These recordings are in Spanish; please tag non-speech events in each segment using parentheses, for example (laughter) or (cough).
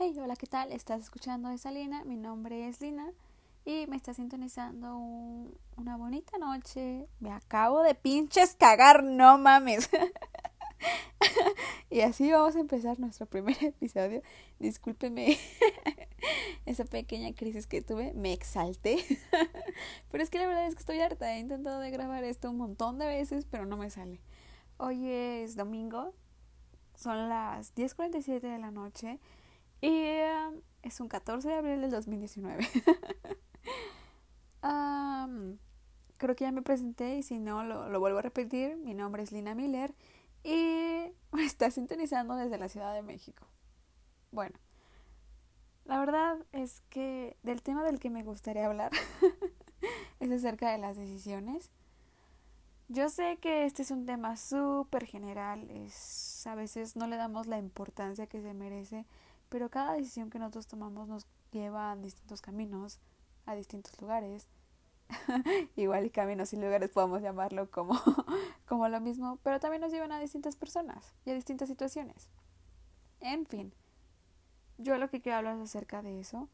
Hey, hola, ¿qué tal? ¿Estás escuchando esa Lina? Mi nombre es Lina y me está sintonizando una bonita noche. Me acabo de pinches cagar, no mames. (laughs) y así vamos a empezar nuestro primer (laughs) episodio. Discúlpeme (laughs) esa pequeña crisis que tuve, me exalté. pero es que la verdad es que estoy harta. He intentado de grabar esto un montón de veces, pero no me sale. Hoy es domingo, son las 10.47 de la noche y um, es un 14 de abril del 2019. (laughs) creo que ya me presenté y si no, lo, lo, vuelvo a repetir. Mi nombre es Lina Miller y (laughs) me está sintonizando desde la Ciudad de México. Bueno, la verdad es que del tema del que me gustaría hablar (laughs) es acerca de las decisiones. Yo sé que este es un tema súper general, es, a veces no le damos la importancia que se merece pero cada decisión que nosotros tomamos nos lleva a distintos caminos, a distintos lugares. (laughs) Igual y caminos y lugares podemos llamarlo como, (laughs) como lo mismo, pero también nos llevan a distintas personas y a distintas situaciones. En fin, yo lo que quiero hablar es acerca de eso.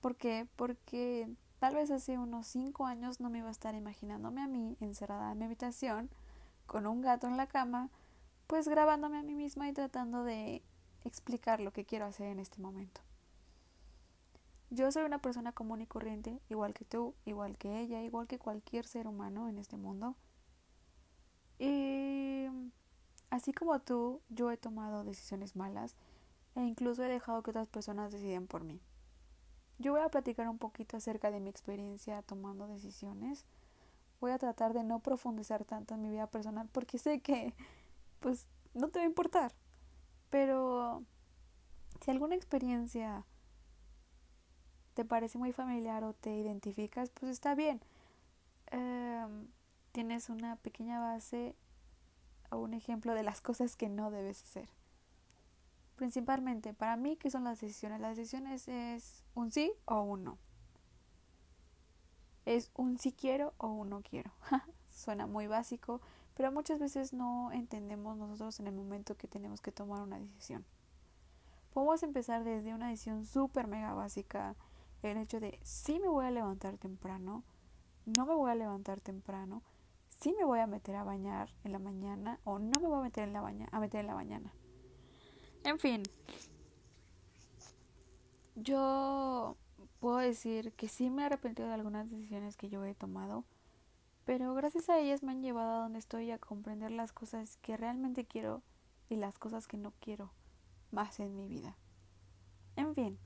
¿Por qué? Porque tal vez hace unos 5 años no me iba a estar imaginándome a mí encerrada en mi habitación con un gato en la cama, pues grabándome a mí misma y tratando de explicar lo que quiero hacer en este momento. Yo soy una persona común y corriente, igual que tú, igual que ella, igual que cualquier ser humano en este mundo. Y así como tú, yo he tomado decisiones malas e incluso he dejado que otras personas deciden por mí. Yo voy a platicar un poquito acerca de mi experiencia tomando decisiones. Voy a tratar de no profundizar tanto en mi vida personal porque sé que pues no te va a importar. Pero si alguna experiencia te parece muy familiar o te identificas, pues está bien. Em, tienes una pequeña base o un ejemplo de las cosas que no debes hacer. Principalmente, para mí, ¿qué son las decisiones? Las decisiones es un sí o un no. Es un sí quiero o un no quiero. (laughs) Suena muy básico, pero muchas veces no entendemos nosotros en el momento que tenemos que tomar una decisión. Podemos empezar desde una decisión súper mega básica, el hecho de si me voy a levantar temprano, no me voy a levantar temprano, si me voy a meter a bañar en la mañana o no me voy a meter en la, a meter en la mañana. En fin, yo puedo decir que sí me he arrepentido de algunas decisiones que yo he tomado pero gracias a ellas me han llevado a donde estoy a comprender las cosas que realmente quiero y las cosas que no quiero más en mi vida. En fin,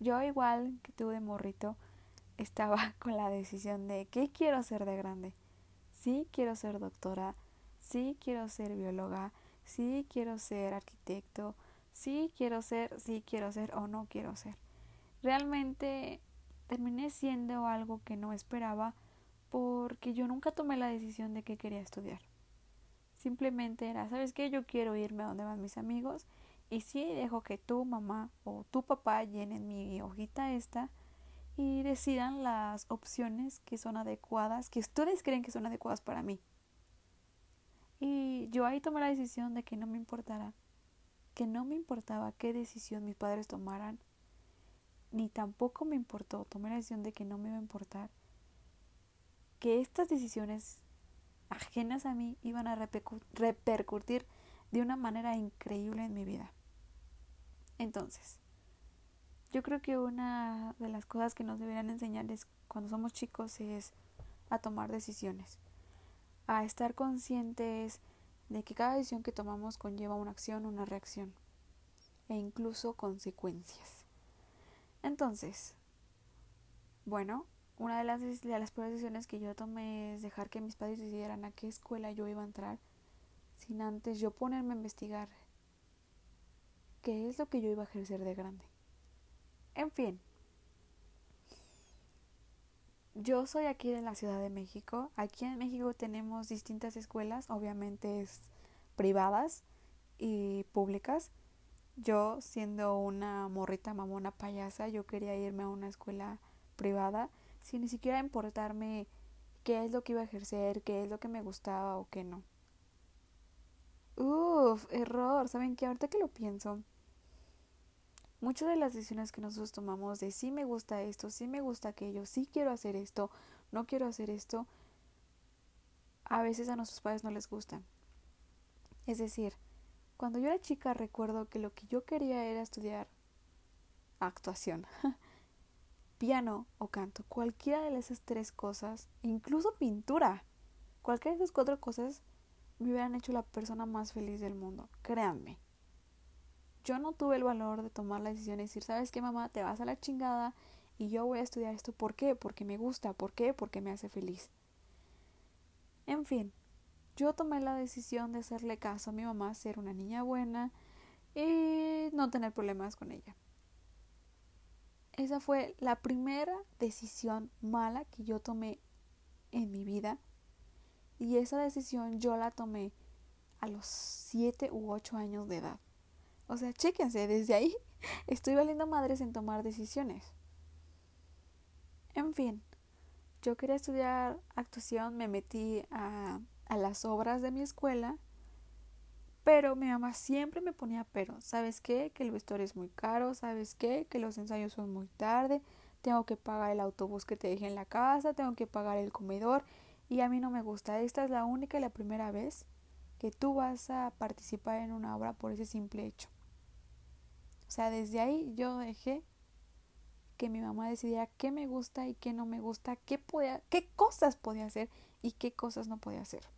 yo igual que tú de morrito estaba (laughs) con la decisión de qué quiero hacer de grande. Sí quiero ser doctora, sí quiero ser bióloga, sí quiero ser arquitecto, sí quiero ser, sí quiero ser o no quiero ser. Realmente terminé siendo algo que no esperaba porque yo nunca tomé la decisión de que quería estudiar. Simplemente era, ¿sabes qué? Yo quiero irme a donde van mis amigos y sí dejo que tu mamá o tu papá llenen mi hojita esta y decidan las opciones que son adecuadas, que ustedes creen que son adecuadas para mí. Y yo ahí tomé la decisión de que no me importara, que no me importaba qué decisión mis padres tomaran, ni tampoco me importó, tomé la decisión de que no me iba a importar que estas decisiones ajenas a mí iban a repercutir de una manera increíble en mi vida. Entonces, yo creo que una de las cosas que nos deberían enseñar cuando somos chicos es a tomar decisiones, a estar conscientes de que cada decisión que tomamos conlleva una acción, una reacción e incluso consecuencias. Entonces, bueno, una de las, de las peores decisiones que yo tomé es dejar que mis padres decidieran a qué escuela yo iba a entrar sin antes yo ponerme a investigar qué es lo que yo iba a ejercer de grande. En fin, yo soy aquí de la Ciudad de México. Aquí en México tenemos distintas escuelas, obviamente es privadas y públicas. Yo, siendo una morrita mamona payasa, yo quería irme a una escuela privada sin ni siquiera importarme qué es lo que iba a ejercer, qué es lo que me gustaba o qué no. Uf, error. ¿Saben qué? Ahorita que lo pienso, muchas de las decisiones que nosotros tomamos de sí me gusta esto, sí me gusta aquello, sí quiero hacer esto, no quiero hacer esto, a veces a nuestros padres no les gustan. Es decir, cuando yo era chica recuerdo que lo que yo quería era estudiar actuación, (laughs) piano o canto, cualquiera de esas tres cosas, incluso pintura, cualquiera de esas cuatro cosas me hubieran hecho la persona más feliz del mundo, créanme yo no tuve el valor de tomar la decisión y decir, ¿sabes qué, mamá? Te vas a la chingada y yo voy a estudiar esto. ¿Por qué? Porque me gusta. ¿Por qué? Porque me hace feliz. En fin, yo tomé la decisión de hacerle caso a mi mamá, ser una niña buena y no tener problemas con ella. Esa fue la primera decisión mala que yo tomé en mi vida. Y esa decisión yo la tomé a los 7 u 8 años de edad. O sea, chéquense, desde ahí (laughs) estoy valiendo madres en tomar decisiones. En fin, yo quería estudiar actuación, me metí a, a las obras de mi escuela, pero mi mamá siempre me ponía pero. ¿Sabes qué? Que el vestuario es muy caro, ¿sabes qué? Que los ensayos son muy tarde, tengo que pagar el autobús que te dejé en la casa, tengo que pagar el comedor y a mí no me gusta. Esta es la única y la primera vez que tú vas a participar en una obra por ese simple hecho. O sea, desde ahí yo dejé que mi mamá decidiera qué me gusta y qué no me gusta, qué, podía, qué cosas podía hacer y qué cosas no podía hacer.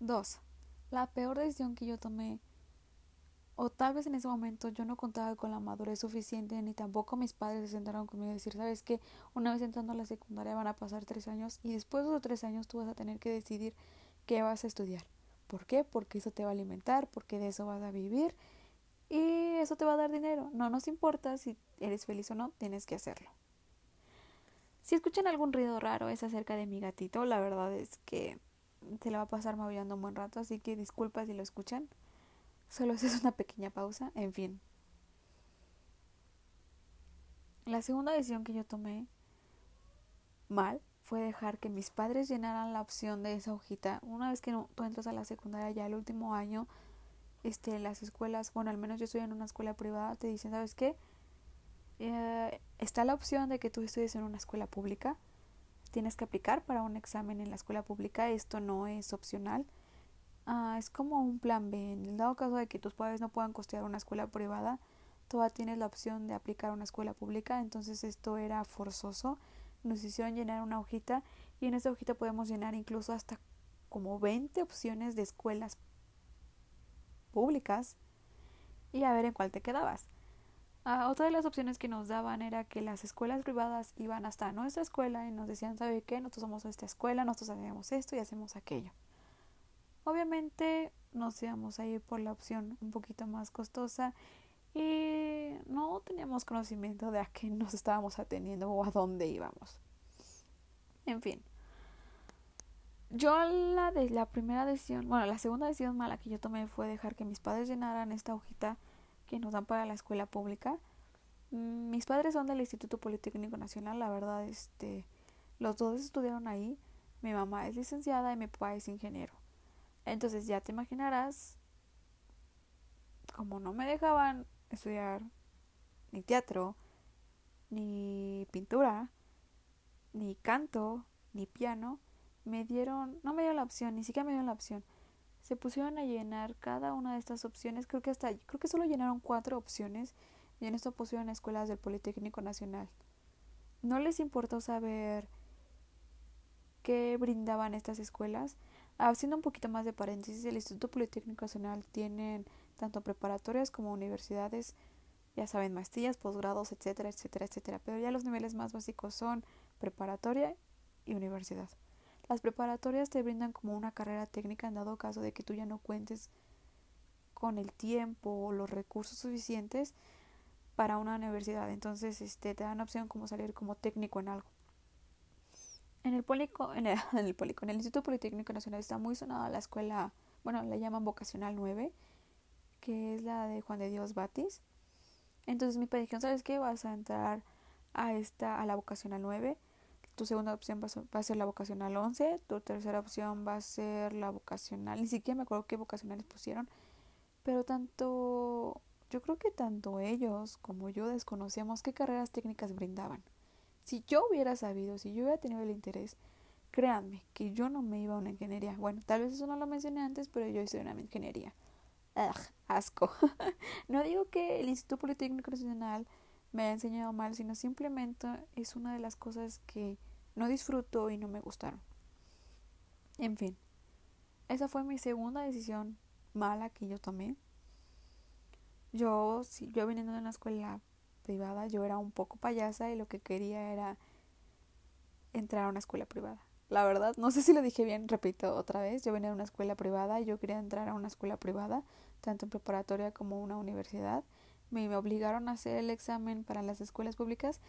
Dos, la peor decisión que yo tomé, o tal vez en ese momento yo no contaba con la madurez suficiente, ni tampoco mis padres se sentaron conmigo y decir, sabes que una vez entrando a la secundaria van a pasar tres años y después de esos tres años tú vas a tener que decidir qué vas a estudiar. ¿Por qué? Porque eso te va a alimentar, porque de eso vas a vivir y eso te va a dar dinero. No nos importa si eres feliz o no, tienes que hacerlo. Si escuchan algún ruido raro es acerca de mi gatito, la verdad es que se le va a pasar maullando un buen rato, así que disculpa si lo escuchan. Solo es una pequeña pausa, en fin. La segunda decisión que yo tomé mal fue dejar que mis padres llenaran la opción de esa hojita. Una vez que tú entras a la secundaria, ya el último año, este, las escuelas, bueno, al menos yo estoy en una escuela privada, te dicen, ¿sabes qué? Eh, está la opción de que tú estudies en una escuela pública. Tienes que aplicar para un examen en la escuela pública. Esto no es opcional. Ah, es como un plan B. En el dado caso de que tus padres no puedan costear una escuela privada, tú tienes la opción de aplicar a una escuela pública. Entonces esto era forzoso nos hicieron llenar una hojita y en esa hojita podemos llenar incluso hasta como 20 opciones de escuelas públicas y a ver en cuál te quedabas. Ah, otra de las opciones que nos daban era que las escuelas privadas iban hasta nuestra escuela y nos decían, ¿sabe qué? Nosotros somos esta escuela, nosotros hacemos esto y hacemos aquello. Obviamente nos íbamos a ir por la opción un poquito más costosa y no teníamos conocimiento de a qué nos estábamos atendiendo o a dónde íbamos. En fin. Yo la de la primera decisión, bueno, la segunda decisión mala que yo tomé fue dejar que mis padres llenaran esta hojita que nos dan para la escuela pública. Mm, mis padres son del Instituto Politécnico Nacional, la verdad, este, los dos estudiaron ahí. Mi mamá es licenciada y mi papá es ingeniero. Entonces ya te imaginarás, como no me dejaban estudiar ni teatro, ni pintura, ni canto, ni piano, me dieron, no me dieron la opción, ni siquiera me dieron la opción. Se pusieron a llenar cada una de estas opciones, creo que hasta, creo que solo llenaron cuatro opciones y en esto pusieron escuelas del Politécnico Nacional. No les importó saber qué brindaban estas escuelas. Haciendo un poquito más de paréntesis, el Instituto Politécnico Nacional tiene tanto preparatorias como universidades, ya saben, maestrías, posgrados, etcétera, etcétera, etcétera. Pero ya los niveles más básicos son preparatoria y universidad. Las preparatorias te brindan como una carrera técnica en dado caso de que tú ya no cuentes con el tiempo o los recursos suficientes para una universidad. Entonces, este, te dan opción como salir como técnico en algo. En el Polico, en el, (laughs) en el en el Instituto Politécnico Nacional está muy sonada la escuela, bueno, la llaman vocacional 9, que es la de Juan de Dios Batis. Entonces mi padre dijo, ¿sabes qué? Vas a entrar a esta, a la vocacional 9. Tu segunda opción va a, ser, la vocacional 11. Tu tercera opción va a ser la vocacional. Ni siquiera me acuerdo qué vocacionales pusieron. Pero tanto yo creo que tanto ellos como yo desconocíamos qué carreras técnicas brindaban. Si yo hubiera sabido, si yo hubiera tenido el interés, créanme que yo no me iba a una ingeniería. Bueno, tal vez eso no lo mencioné antes, pero yo hice una ingeniería. Ugh, asco. (laughs) no digo que el Instituto Politécnico Nacional me haya enseñado mal, sino simplemente es una de las cosas que no disfruto y no me gustaron. En fin, esa fue mi segunda decisión mala que yo tomé. Yo, si yo viniendo de una escuela privada, yo era un poco payasa y lo que quería era entrar a una escuela privada. La verdad, no sé si lo dije bien, repito otra vez, yo venía de una escuela privada y yo quería entrar a una escuela privada, tanto en preparatoria como una universidad. Me, me obligaron a hacer el examen para las escuelas públicas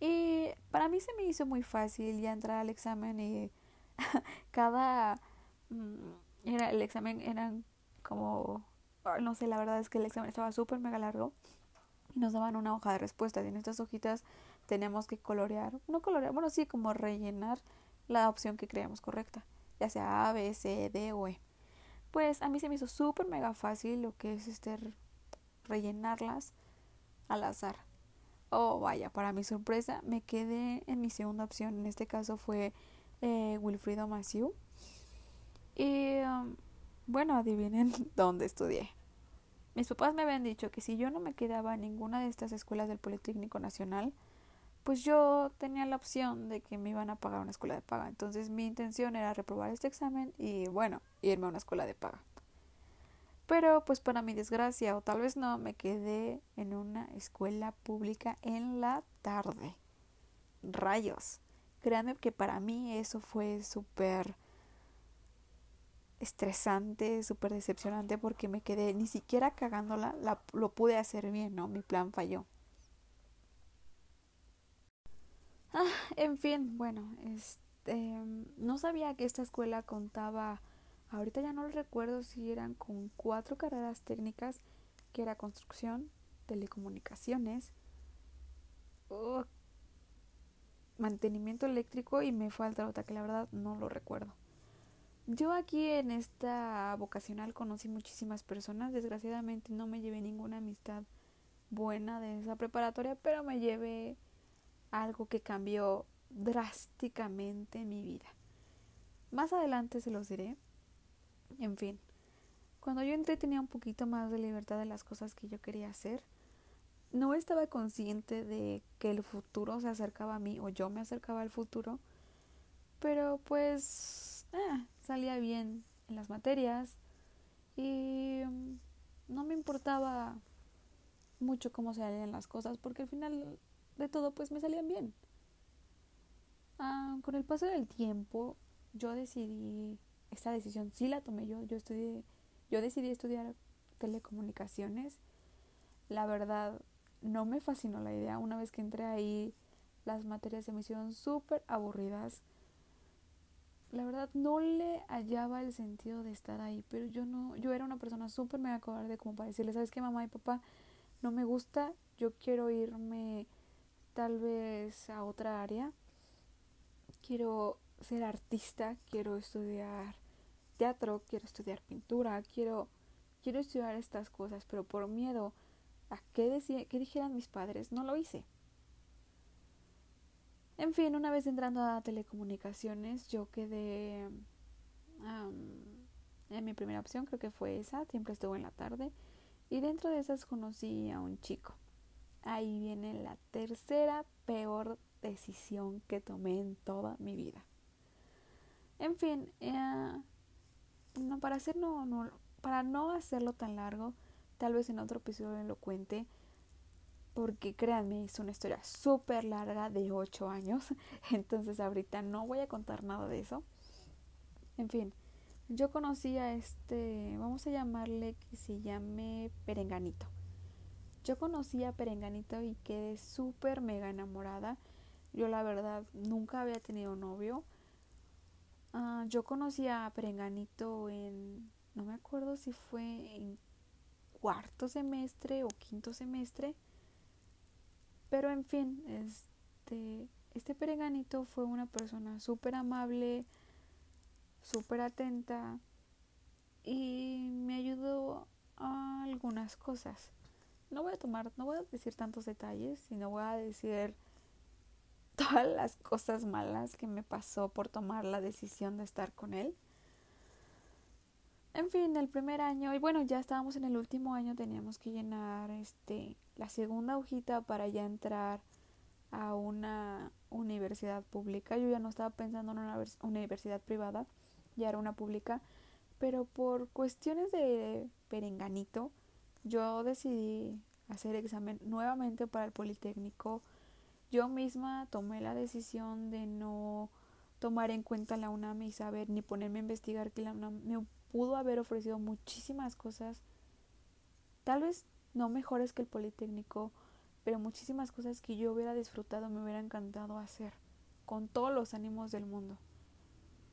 y para mí se me hizo muy fácil ya entrar al examen y (laughs) cada... Mm, era, el examen eran como... No sé, la verdad es que el examen estaba súper mega largo y nos daban una hoja de respuestas y en estas hojitas tenemos que colorear, no colorear, bueno, sí, como rellenar la opción que creamos correcta, ya sea A, B, C, D o E. Pues a mí se me hizo súper mega fácil lo que es este rellenarlas al azar. Oh, vaya, para mi sorpresa me quedé en mi segunda opción. En este caso fue eh, Wilfrido Maciú. Y um, bueno, adivinen (laughs) dónde estudié. Mis papás me habían dicho que si yo no me quedaba en ninguna de estas escuelas del Politécnico Nacional, pues yo tenía la opción de que me iban a pagar una escuela de paga. Entonces mi intención era reprobar este examen y bueno, irme a una escuela de paga. Pero pues para mi desgracia, o tal vez no, me quedé en una escuela pública en la tarde. Rayos. Créanme que para mí eso fue súper estresante, súper decepcionante porque me quedé ni siquiera cagándola, la, lo pude hacer bien, ¿no? Mi plan falló. Ah, en fin, bueno, este, no sabía que esta escuela contaba Ahorita ya no recuerdo si eran con cuatro carreras técnicas, que era construcción, telecomunicaciones, mantenimiento eléctrico y me falta otra que la verdad no lo recuerdo. Yo aquí en esta vocacional conocí muchísimas personas, desgraciadamente no me llevé ninguna amistad buena de esa preparatoria, pero me llevé algo que cambió drásticamente mi vida. Más adelante se los diré, en fin, cuando yo entré tenía un poquito más de libertad de las cosas que yo quería hacer. No estaba consciente de que el futuro se acercaba a mí o yo me acercaba al futuro, pero pues eh, salía bien en las materias y mm, no me importaba mucho cómo salían las cosas porque al final de todo pues me salían bien. Ah, con el paso del tiempo yo decidí esta decisión sí la tomé yo. Yo estudié, yo decidí estudiar telecomunicaciones. La verdad, no me fascinó la idea. Una vez que entré ahí, las materias se me hicieron súper aburridas. La verdad, no le hallaba el sentido de estar ahí, pero yo no, yo era una persona súper mega cobarde como para decirle, ¿sabes qué, mamá y papá? No me gusta, yo quiero irme tal vez a otra área. Quiero ser artista, quiero estudiar teatro, quiero estudiar pintura, quiero, quiero estudiar estas cosas, pero por miedo a qué, qué dijeran mis padres, no lo hice. En fin, una vez entrando a telecomunicaciones, yo quedé en mi primera opción, creo que fue esa, siempre estuvo en la tarde, y dentro de esas conocí a un chico. Ahí viene la tercera peor decisión que tomé en toda mi vida. En fin, eh, no, para hacer no, no, para no hacerlo tan largo, tal vez en otro episodio lo cuente, porque créanme, es una historia súper larga de 8 años, (laughs) entonces ahorita no voy a contar nada de eso. En fin, yo conocí a este, vamos a llamarle que se llame Perenganito. Yo conocí a Perenganito y quedé súper mega enamorada. Yo la verdad nunca había tenido novio Ah, yo conocí a Perenganito en, no me acuerdo si fue en cuarto semestre o quinto semestre, pero en fin, este, este Perenganito fue una persona súper amable, súper atenta y me ayudó a algunas cosas. no voy a tomar, no voy a decir tantos detalles, sino voy a decir (laughs) todas las cosas malas que me pasó por tomar la decisión de estar con él. En fin, el primer año, y bueno, ya estábamos en el último año, teníamos que llenar este la segunda hojita para ya entrar a una universidad pública. Yo ya no estaba pensando en una universidad privada, ya era una pública, pero por cuestiones de perenganito, yo decidí hacer examen nuevamente para el Politécnico. Yo misma tomé la decisión de no tomar en cuenta la UNAM y saber ni ponerme a investigar que la UNAM me pudo haber ofrecido muchísimas cosas, tal vez no mejores que el Politécnico, pero muchísimas cosas que yo hubiera disfrutado, me hubiera encantado hacer, con todos los ánimos del mundo.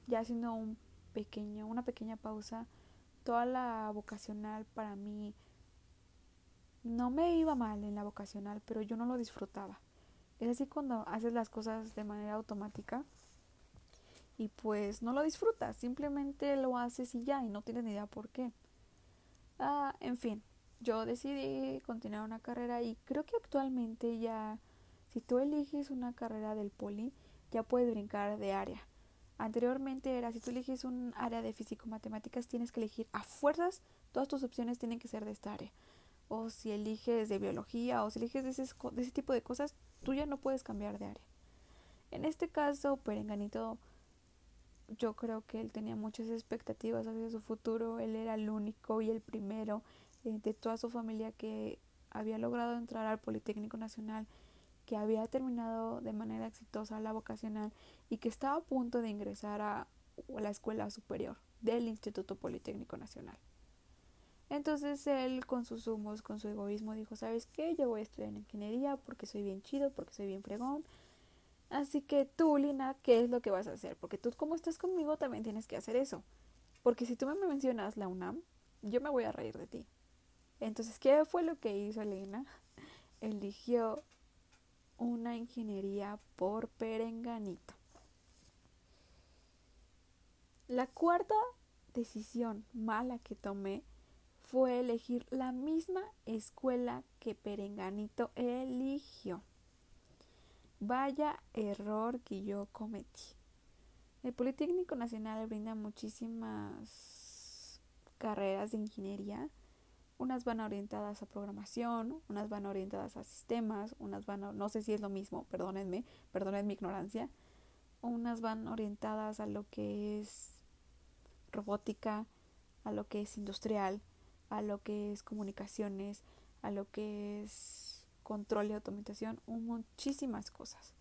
Ya haciendo un pequeño, una pequeña pausa, toda la vocacional para mí no me iba mal en la vocacional, pero yo no lo disfrutaba. Es así cuando haces las cosas de manera automática y pues no lo disfrutas, simplemente lo haces y ya, y no tienes ni idea por qué. Ah, en fin, yo decidí continuar una carrera y creo que actualmente ya, si tú eliges una carrera del poli, ya puedes brincar de área. Anteriormente era, si tú eliges un área de físico-matemáticas, tienes que elegir a fuerzas, todas tus opciones tienen que ser de esta área. O si eliges de biología o si eliges de ese, de ese tipo de cosas, tú ya no puedes cambiar de área. En este caso, Perenganito, yo creo que él tenía muchas expectativas hacia su futuro. Él era el único y el primero eh, de toda su familia que había logrado entrar al Politécnico Nacional, que había terminado de manera exitosa la vocacional y que estaba a punto de ingresar a, la escuela superior del Instituto Politécnico Nacional. Entonces él con sus humos, con su egoísmo, dijo, ¿sabes qué? Yo voy a estudiar en ingeniería porque soy bien chido, porque soy bien fregón. Así que tú, Lina, ¿qué es lo que vas a hacer? Porque tú como estás conmigo también tienes que hacer eso. Porque si tú me mencionas la UNAM, yo me voy a reír de ti. Entonces, ¿qué fue lo que hizo Elena? (laughs) Eligió una ingeniería por perenganito. La cuarta decisión mala que tomé fue elegir la misma escuela que Perenganito eligió. Vaya error que yo cometí. El Politécnico Nacional brinda muchísimas carreras de ingeniería unas van orientadas a programación, unas van orientadas a sistemas, unas van, no sé si es lo mismo, perdónenme, perdónenme mi ignorancia, unas van orientadas a lo que es robótica, a lo que es industrial, a lo que es comunicaciones, a lo que es control y automatización, muchísimas cosas.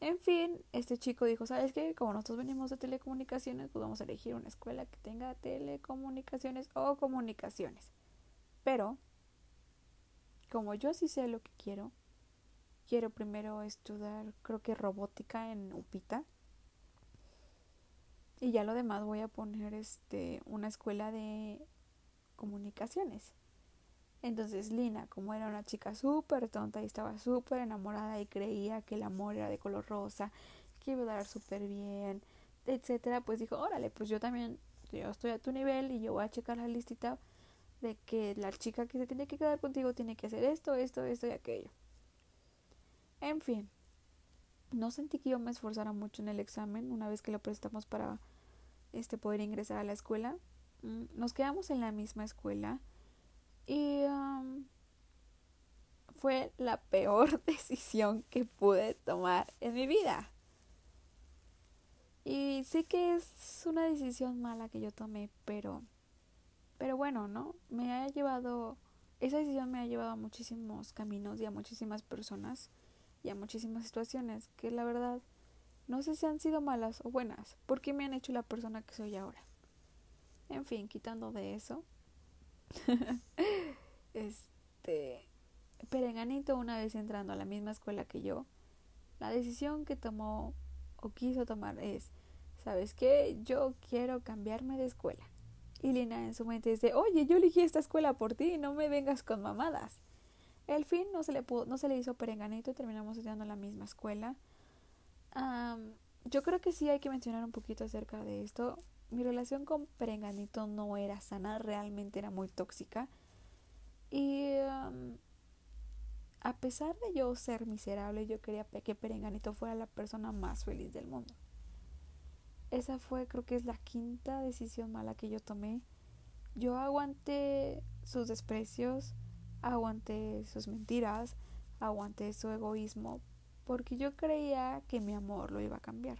En fin, este chico dijo, ¿sabes qué? Como nosotros venimos de telecomunicaciones, pues vamos a elegir una escuela que tenga telecomunicaciones o comunicaciones. Pero, como yo sí sé lo que quiero, quiero primero estudiar, creo que robótica en Upita. Y ya lo demás voy a poner este una escuela de comunicaciones. Entonces Lina, como era una chica súper tonta y estaba súper enamorada y creía que el amor era de color rosa, que iba a dar súper bien, etcétera, pues dijo, órale, pues yo también, yo estoy a tu nivel y yo voy a checar la listita de que la chica que se tiene que quedar contigo tiene que hacer esto, esto, esto y aquello. En fin, no sentí que yo me esforzara mucho en el examen una vez que lo prestamos para este poder ingresar a la escuela. Mm, nos quedamos en la misma escuela y um, fue la peor (laughs) decisión que pude tomar en mi vida. Y sé que es una decisión mala que yo tomé, pero pero bueno, ¿no? Me ha llevado, esa decisión me ha llevado a muchísimos caminos y a muchísimas personas y a muchísimas situaciones que la verdad no sé si han sido malas o buenas, porque me han hecho la persona que soy ahora. En fin, quitando de eso, (laughs) este, Perenganito una vez entrando a la misma escuela que yo, la decisión que tomó o quiso tomar es, ¿sabes qué? Yo quiero cambiarme de escuela. Y Lina en su mente dice, oye, yo elegí esta escuela por ti, no me vengas con mamadas. El fin no se le, pudo, no se le hizo perenganito y terminamos estudiando en la misma escuela. yo creo que sí hay que mencionar un poquito acerca de esto. Mi relación con Perenganito no era sana, realmente era muy tóxica. Y um, a pesar de yo ser miserable, yo quería que Perenganito fuera la persona más feliz del mundo. Esa fue, creo que es la quinta decisión mala que yo tomé. Yo aguanté sus desprecios, aguanté sus mentiras, aguanté su egoísmo, porque yo creía que mi amor lo iba a cambiar.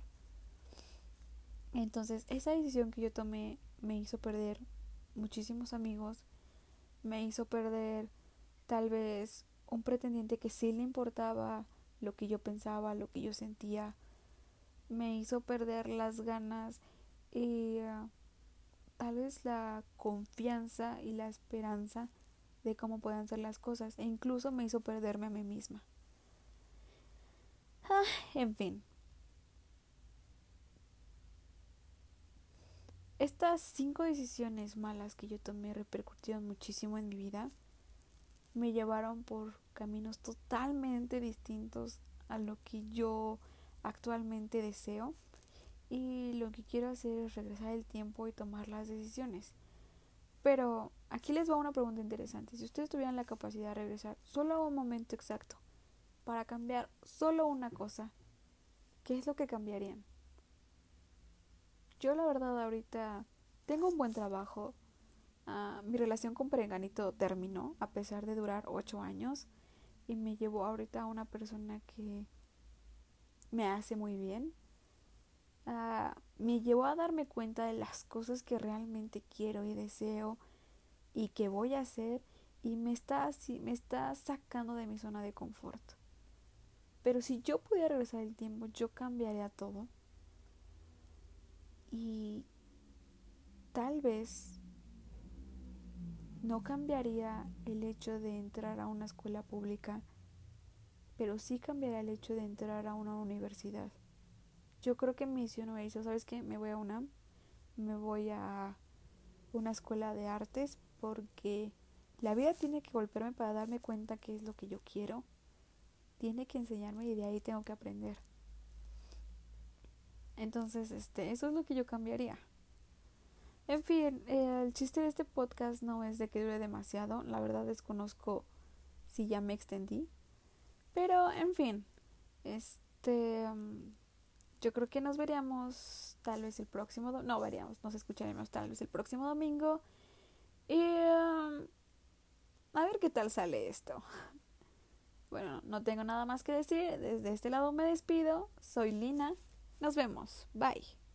Entonces, esa decisión que yo tomé me hizo perder muchísimos amigos, me hizo perder tal vez un pretendiente que sí le importaba lo que yo pensaba, lo que yo sentía, me hizo perder las ganas y uh, tal vez la confianza y la esperanza de cómo puedan ser las cosas e incluso me hizo perderme a mí misma. Ah, en fin. Estas cinco decisiones malas que yo tomé repercutieron muchísimo en mi vida. Me llevaron por caminos totalmente distintos a lo que yo actualmente deseo y lo que quiero hacer es regresar el tiempo y tomar las decisiones. Pero aquí les va una pregunta interesante. Si ustedes tuvieran la capacidad de regresar solo a un momento exacto para cambiar solo una cosa, ¿qué es lo que cambiarían? Yo la verdad ahorita tengo un buen trabajo. Ah, mi relación con Perenganito terminó a pesar de durar ocho años y me llevó ahorita a una persona que me hace muy bien. Uh, me llevó a darme cuenta de las cosas que realmente quiero y deseo y que voy a hacer y me está, me está sacando de mi zona de confort. Pero si yo pudiera regresar el tiempo, yo cambiaría todo. Y tal vez no cambiaría el hecho de entrar a una escuela pública pero sí cambiará el hecho de entrar a una universidad. Yo creo que mi misión no hizo, ¿sabes qué? Me voy a UNAM, me voy a una escuela de artes porque la vida tiene que golpearme para darme cuenta qué es lo que yo quiero. Tiene que enseñarme y de ahí tengo que aprender. Entonces, este, eso es lo que yo cambiaría. En fin, el chiste de este podcast no es de que dure demasiado. La verdad desconozco si ya me extendí. Pero, en fin, este, mm, yo creo que nos veríamos tal vez el próximo, no veríamos, nos escucharemos tal vez el próximo domingo. Y mm, a ver qué tal sale esto. (laughs) Bueno, no tengo nada más que decir. Desde este lado me despido. Soy Lina. Nos vemos. Bye.